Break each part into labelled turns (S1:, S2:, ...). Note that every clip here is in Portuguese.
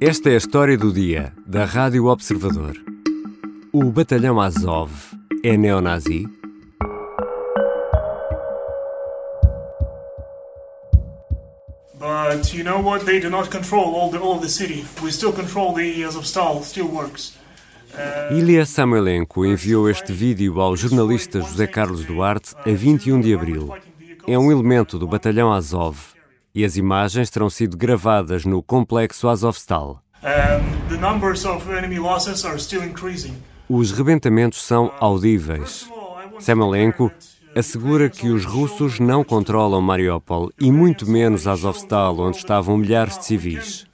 S1: Esta é a história do dia da Rádio Observador. O batalhão Azov é neonazi?
S2: But you know what? They do not control all the all the city. We still control the Azovstal steelworks.
S1: Ilya Samoilenko enviou este vídeo ao jornalista José Carlos Duarte a 21 de abril. É um elemento do batalhão Azov e as imagens terão sido gravadas no complexo Azovstal. Os rebentamentos são audíveis. Samoilenko assegura que os russos não controlam Mariupol e muito menos Azovstal, onde estavam milhares de civis.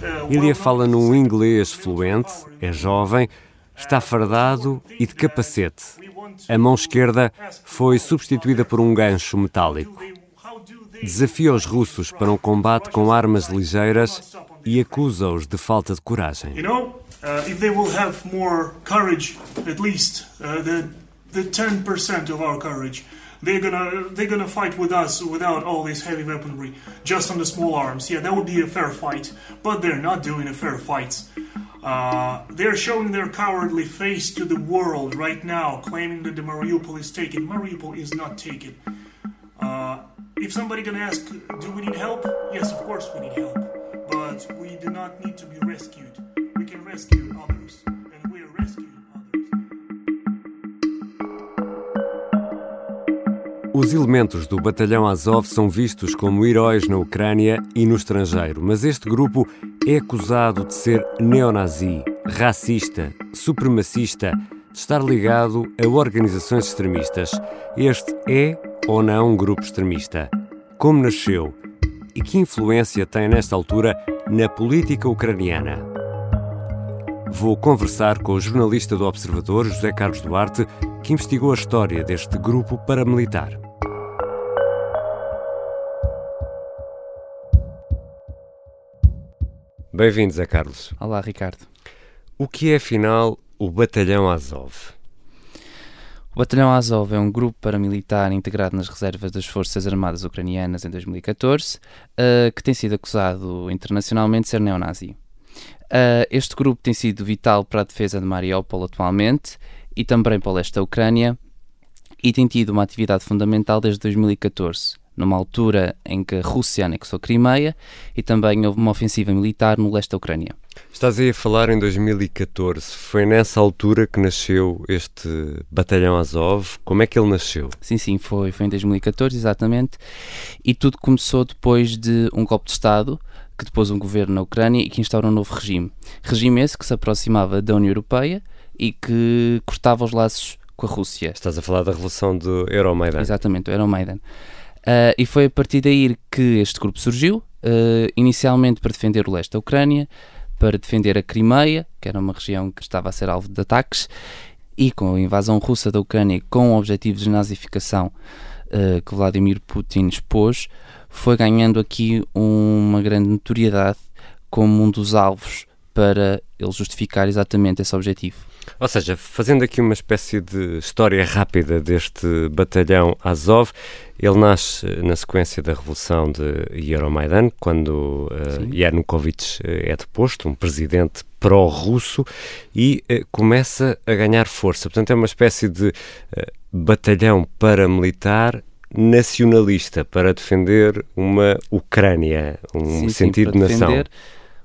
S2: Uh,
S1: Ilya fala num inglês fluente, é jovem, está fardado e de capacete. A mão esquerda foi substituída por um gancho metálico. Desafia os russos para um combate com armas ligeiras e acusa-os de falta de coragem.
S2: They're gonna they're gonna fight with us without all this heavy weaponry, just on the small arms. Yeah, that would be a fair fight, but they're not doing a fair fight. Uh, they're showing their cowardly face to the world right now, claiming that the Mariupol is taken. Mariupol is not taken. Uh, if somebody gonna ask, do we need help? Yes, of course we need help, but we do not need to be rescued. We can rescue others, and we are rescuing others.
S1: Os elementos do batalhão Azov são vistos como heróis na Ucrânia e no estrangeiro, mas este grupo é acusado de ser neonazi, racista, supremacista, de estar ligado a organizações extremistas. Este é ou não um grupo extremista? Como nasceu? E que influência tem nesta altura na política ucraniana? Vou conversar com o jornalista do Observador, José Carlos Duarte, que investigou a história deste grupo paramilitar. Bem-vindo, Zé Carlos.
S3: Olá, Ricardo.
S1: O que é, afinal, o Batalhão Azov?
S3: O Batalhão Azov é um grupo paramilitar integrado nas reservas das Forças Armadas Ucranianas em 2014, eh, que tem sido acusado internacionalmente de ser neonazi. Eh, este grupo tem sido vital para a defesa de Mariupol atualmente e também para o leste da Ucrânia e tem tido uma atividade fundamental desde 2014, numa altura em que a Rússia anexou Crimeia e também houve uma ofensiva militar no leste da Ucrânia.
S1: Estás aí a falar em 2014. Foi nessa altura que nasceu este Batalhão Azov. Como é que ele nasceu?
S3: Sim, sim, foi, foi em 2014, exatamente. E tudo começou depois de um golpe de Estado que depois um governo na Ucrânia e que instaurou um novo regime. Regime esse que se aproximava da União Europeia e que cortava os laços com a Rússia.
S1: Estás a falar da Revolução do Euromaidan.
S3: Exatamente, o Euromaidan. Ah, e foi a partir daí que este grupo surgiu, ah, inicialmente para defender o leste da Ucrânia, para defender a Crimeia, que era uma região que estava a ser alvo de ataques, e com a invasão russa da Ucrânia com objetivos de nazificação ah, que Vladimir Putin expôs, foi ganhando aqui uma grande notoriedade como um dos alvos para ele justificar exatamente esse objetivo.
S1: Ou seja, fazendo aqui uma espécie de história rápida deste batalhão Azov, ele nasce na sequência da Revolução de Euromaidan, quando uh, Yanukovych eh, é deposto, um presidente pró-russo, e uh, começa a ganhar força. Portanto, é uma espécie de uh, batalhão paramilitar nacionalista para defender uma Ucrânia, um
S3: Sim, sim,
S1: sentido
S3: para
S1: de nação.
S3: defender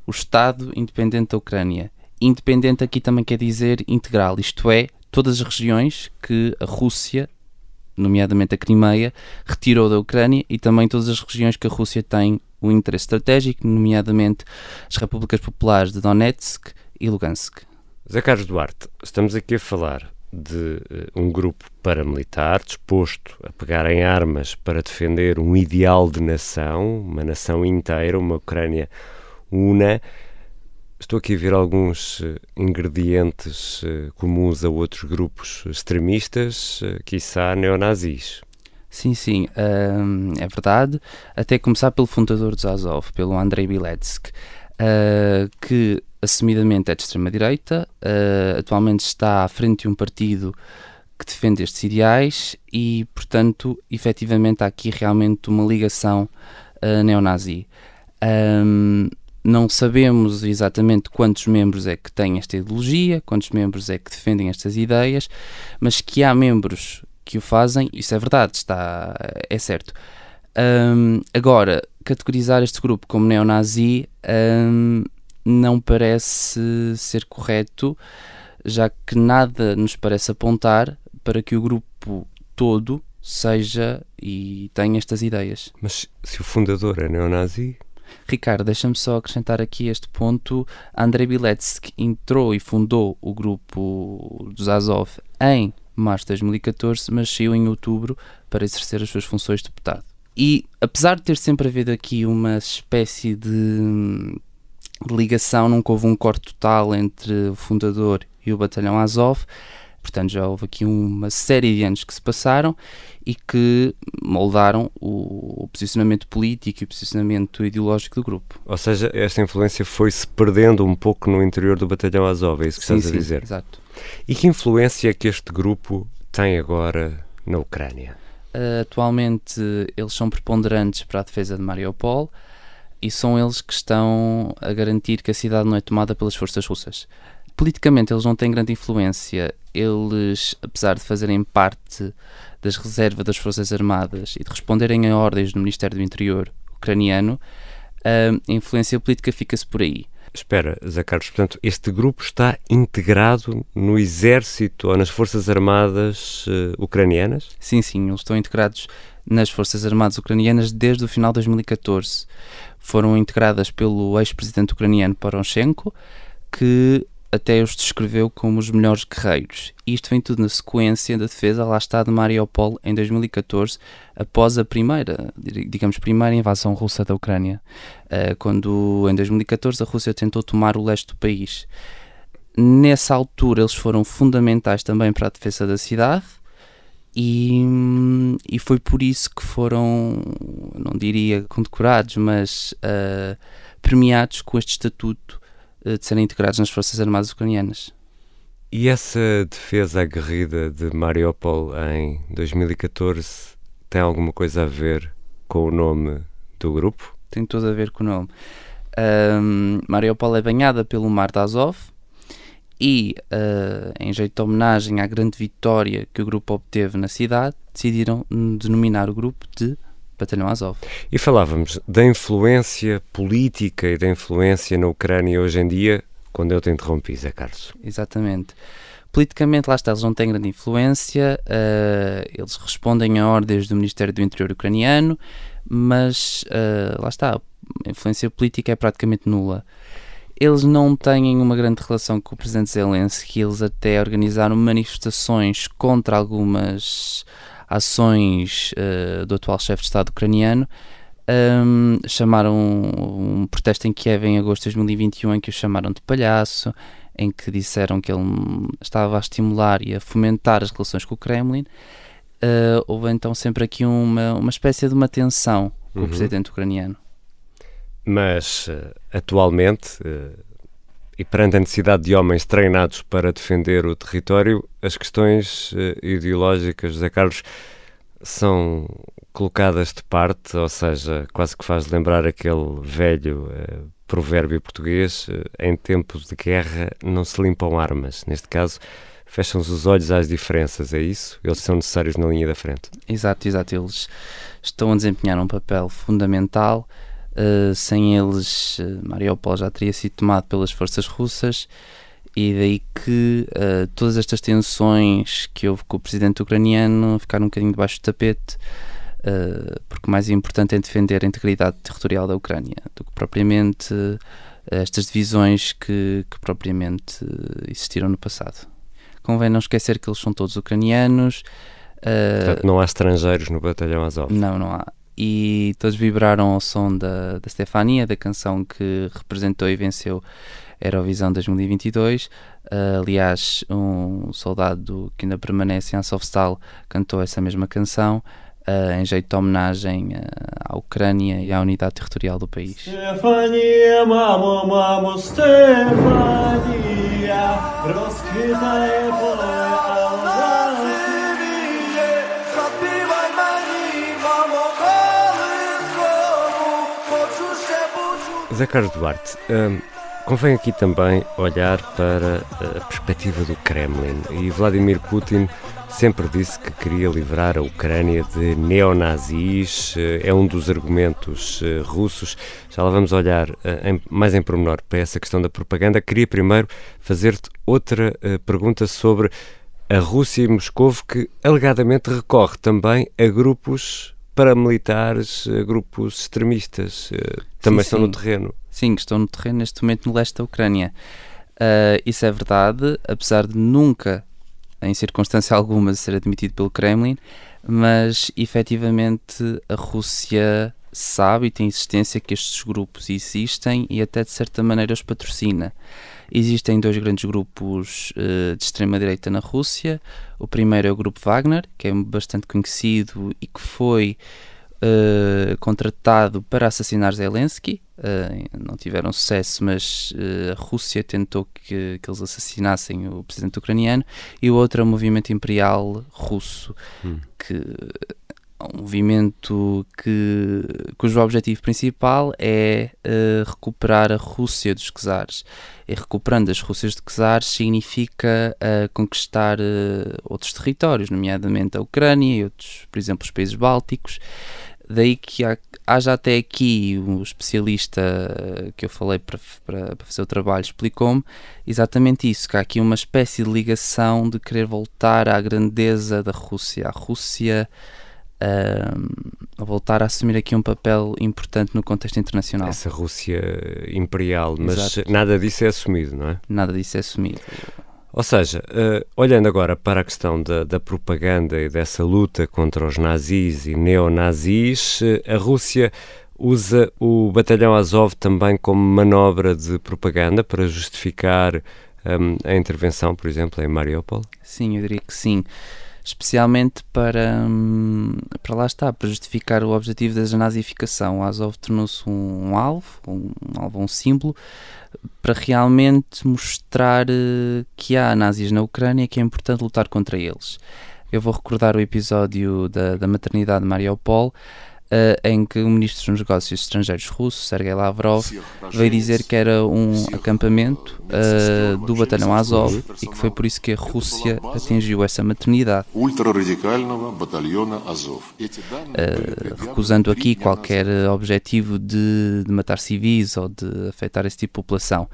S3: o Estado independente da Ucrânia. Independente aqui também quer dizer integral, isto é, todas as regiões que a Rússia, nomeadamente a Crimeia, retirou da Ucrânia e também todas as regiões que a Rússia tem um interesse estratégico, nomeadamente as repúblicas populares de Donetsk e Lugansk.
S1: Zé Carlos Duarte, estamos aqui a falar de uh, um grupo paramilitar disposto a pegar em armas para defender um ideal de nação, uma nação inteira, uma Ucrânia una. Estou aqui a ver alguns uh, ingredientes uh, comuns a outros grupos extremistas, uh, quiçá neonazis.
S3: Sim, sim, é verdade. Até começar pelo fundador dos Azov, pelo Andrei Biletsky, uh, que assumidamente é de extrema-direita, uh, atualmente está à frente de um partido que defende estes ideais e, portanto, efetivamente há aqui realmente uma ligação uh, neonazi. Um, não sabemos exatamente quantos membros é que têm esta ideologia, quantos membros é que defendem estas ideias, mas que há membros que o fazem, isso é verdade, está, é certo. Um, agora, categorizar este grupo como neonazi um, não parece ser correto, já que nada nos parece apontar para que o grupo todo seja e tenha estas ideias.
S1: Mas se o fundador é neonazi,
S3: Ricardo, deixa-me só acrescentar aqui este ponto. Andrei Biletsky entrou e fundou o grupo dos Azov em março de 2014, mas saiu em outubro para exercer as suas funções de deputado. E apesar de ter sempre havido aqui uma espécie de, de ligação, nunca houve um corte total entre o fundador e o batalhão Azov, portanto já houve aqui uma série de anos que se passaram e que moldaram o, posicionamento político e o posicionamento ideológico do grupo.
S1: Ou seja, esta influência foi-se perdendo um pouco no interior do batalhão Azov, é isso que
S3: sim,
S1: estás
S3: sim,
S1: a dizer?
S3: Exato.
S1: E que influência é que este grupo tem agora na Ucrânia?
S3: Uh, atualmente eles são preponderantes para a defesa de Mariupol e são eles que estão a garantir que a cidade não é tomada pelas forças russas. Politicamente eles não têm grande influência. Eles, apesar de fazerem parte das reservas das Forças Armadas e de responderem a ordens do Ministério do Interior ucraniano, a influência política fica-se por aí.
S1: Espera, Zé Carlos, portanto, este grupo está integrado no exército ou nas Forças Armadas uh, ucranianas?
S3: Sim, sim, eles estão integrados nas Forças Armadas ucranianas desde o final de 2014. Foram integradas pelo ex-presidente ucraniano Poroshenko, que até os descreveu como os melhores guerreiros. Isto vem tudo na sequência da defesa, lá está, de Mariupol em 2014, após a primeira, digamos, primeira invasão russa da Ucrânia, eh, quando em 2014 a Rússia tentou tomar o leste do país. Nessa altura eles foram fundamentais também para a defesa da cidade e, e foi por isso que foram, não diria condecorados, mas uh, premiados com este estatuto de serem integrados nas Forças Armadas Ucranianas.
S1: E essa defesa aguerrida de Mariupol em 2014 tem alguma coisa a ver com o nome do grupo?
S3: Tem tudo a ver com o nome. Um, Mariupol é banhada pelo Mar de Azov e, uh, em jeito de homenagem à grande vitória que o grupo obteve na cidade, decidiram denominar o grupo de Batalhão Azov.
S1: E falávamos da influência política e da influência na Ucrânia hoje em dia, quando eu te interrompi, Zé Carlos.
S3: Exatamente. Politicamente, lá está, eles não têm grande influência, uh, eles respondem a ordens do Ministério do Interior ucraniano, mas uh, lá está, a influência política é praticamente nula. Eles não têm uma grande relação com o presidente Zelensky, eles até organizaram manifestações contra algumas ações uh, do atual chefe de Estado ucraniano. Um, chamaram um, um protesto em Kiev em agosto de 2021 em que o chamaram de palhaço, em que disseram que ele estava a estimular e a fomentar as relações com o Kremlin. Uh, houve então sempre aqui uma, uma espécie de uma tensão com uhum. o presidente ucraniano.
S1: Mas uh, atualmente, e perante a necessidade de homens treinados para defender o território, as questões uh, ideológicas, José Carlos, são colocadas de parte, ou seja, quase que faz lembrar aquele velho uh, provérbio português: uh, em tempos de guerra não se limpam armas. Neste caso, fecham-se os olhos às diferenças, é isso? Eles são necessários na linha da frente.
S3: Exato, exato. Eles estão a desempenhar um papel fundamental Uh, sem eles, uh, Mariupol já teria sido tomado pelas forças russas e daí que uh, todas estas tensões que houve com o presidente ucraniano ficaram um bocadinho debaixo do tapete, uh, porque o mais importante é defender a integridade territorial da Ucrânia do que propriamente estas divisões que, que propriamente existiram no passado. Convém não esquecer que eles são todos ucranianos.
S1: Portanto, não há estrangeiros no batalhão Azov.
S3: Não, não há e todos vibraram ao som da, da Stefania, da canção que representou e venceu Eurovisão 2022. Uh, aliás, um soldado que ainda permanece em Azovstal cantou essa mesma canção. Uh, em jeito de homenagem uh, à Ucrânia e à unidade territorial do país. Stefania, mamo, mamo, Stefania,
S1: Zé Carlos Duarte, hum, convém aqui também olhar para a perspectiva do Kremlin e Vladimir Putin sempre disse que queria livrar a Ucrânia de neonazis, eh, é um dos argumentos eh, russos. Já lá vamos olhar eh, mais em pormenor para essa questão da propaganda. Queria primeiro fazer-te outra pergunta sobre a Rússia e Moscou, que alegadamente recorre também a grupos paramilitares, a grupos extremistas. Também sim, estão sim. no terreno.
S3: Sim, estão no terreno neste momento no leste da Ucrânia. Uh, isso é verdade, apesar de nunca em circunstância alguma, ser admitido pelo Kremlin, mas efetivamente a Rússia sabe e tem existência que estes grupos existem e até de certa maneira os patrocina. Existem dois grandes grupos uh, de extrema-direita na Rússia. O primeiro é o grupo Wagner, que é bastante conhecido e que foi uh, contratado para assassinar Zelensky. Uh, não tiveram sucesso, mas a Rússia tentou que, que, eles assassinassem o presidente ucraniano. E o outro é o movimento imperial russo, hum. que um movimento que, cujo objetivo principal é uh, recuperar a Rússia dos czares. E recuperando as Rússias de czares significa uh, conquistar uh, outros territórios, nomeadamente a Ucrânia e outros, por exemplo, os países bálticos. Daí que há, haja até aqui um especialista que eu falei para, para, para fazer o trabalho explicou-me exatamente isso, que há aqui uma espécie de ligação de querer voltar à grandeza da Rússia, a Rússia a voltar a assumir aqui um papel importante no contexto internacional.
S1: Essa Rússia imperial, mas Exato. nada disso é assumido, não é?
S3: Nada disso é assumido.
S1: Ou seja, uh, olhando agora para a questão da, da, propaganda e dessa luta contra os nazis e neonazis, uh, a Rússia usa o batalhão Azov também como manobra de propaganda para justificar um, a intervenção, por exemplo, em Mariupol?
S3: Sim, eu diria que sim especialmente para, hum, para lá está, para justificar o objetivo da nazificação. O Azov tornou-se um, um, alvo, um, um, alvo, um símbolo, para realmente mostrar uh, que há nazis na Ucrânia e que é importante lutar contra eles. Eu vou recordar o episódio da, da maternidade de Mariupol, uh, em que o ministro dos Negócios Estrangeiros russo, Sergei Lavrov, veio dizer que era um acampamento uh, do batalhão Azov e que foi por isso que a Rússia atingiu essa maternidade. Uh, recusando aqui qualquer objetivo de, de matar civis ou de afetar esse tipo de população.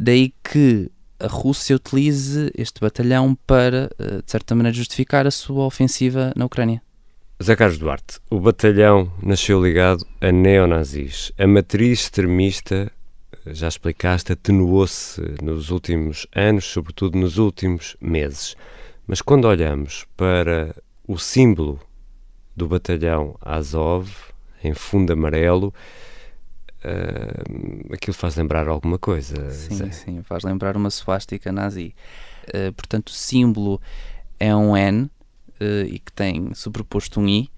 S3: Daí que a Rússia utilize este batalhão para, de certa maneira, justificar a sua ofensiva na Ucrânia.
S1: Zé Carlos Duarte, o batalhão nasceu ligado a neonazis. A matriz extremista, já explicaste, atenuou-se nos últimos anos, sobretudo nos últimos meses. Mas quando olhamos para o símbolo do batalhão Azov, em fundo amarelo, uh, aquilo faz lembrar alguma coisa.
S3: Sim, Zé. sim, faz lembrar uma suástica nazi. Uh, portanto, o símbolo é um N uh, e que tem sobreposto um I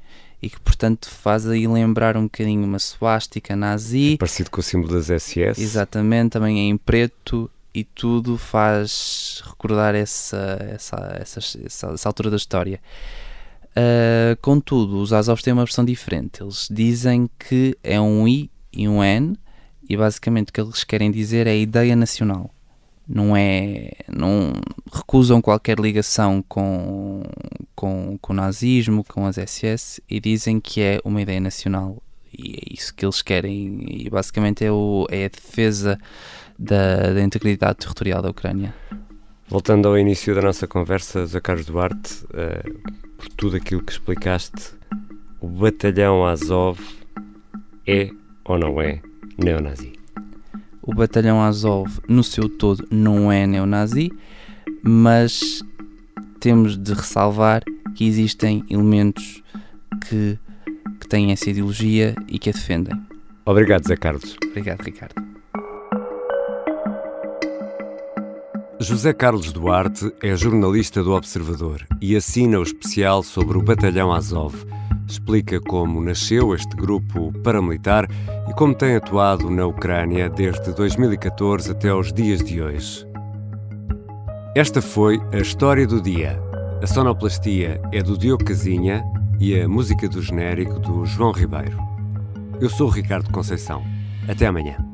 S3: e que portanto faz aí lembrar um bocadinho uma suástica nazi.
S1: É parecido com o símbolo das SS.
S3: Exatamente, também é em preto e tudo faz recordar essa, essa, essa, essa, essa altura da história. Uh, contudo, os Azovs têm uma versão diferente. Eles dizem que é um I e um N e basicamente o que eles querem dizer é a ideia nacional não é não recusam qualquer ligação com, com, com o nazismo, com as SS e dizem que é uma ideia nacional e é isso que eles querem e basicamente é, o, é a defesa da, da integridade territorial da Ucrânia.
S1: Voltando ao início da nossa conversa, Zé Carlos Duarte, uh, por tudo aquilo que explicaste, o batalhão Azov é ou não é neonazi?
S3: O batalhão Azov no seu todo não é neonazi, mas temos de ressalvar que existem elementos que, que têm essa ideologia e que a defendem.
S1: Obrigado, Zé Carlos.
S3: Obrigado, Ricardo.
S1: José Carlos Duarte é jornalista do Observador e assina o especial sobre o Batalhão Azov explica como nasceu este grupo paramilitar e como tem atuado na Ucrânia desde 2014 até os dias de hoje. Esta foi a história do dia. A sonoplastia é do Diogo Casinha e a música do genérico do João Ribeiro. Eu sou o Ricardo Conceição. Até amanhã.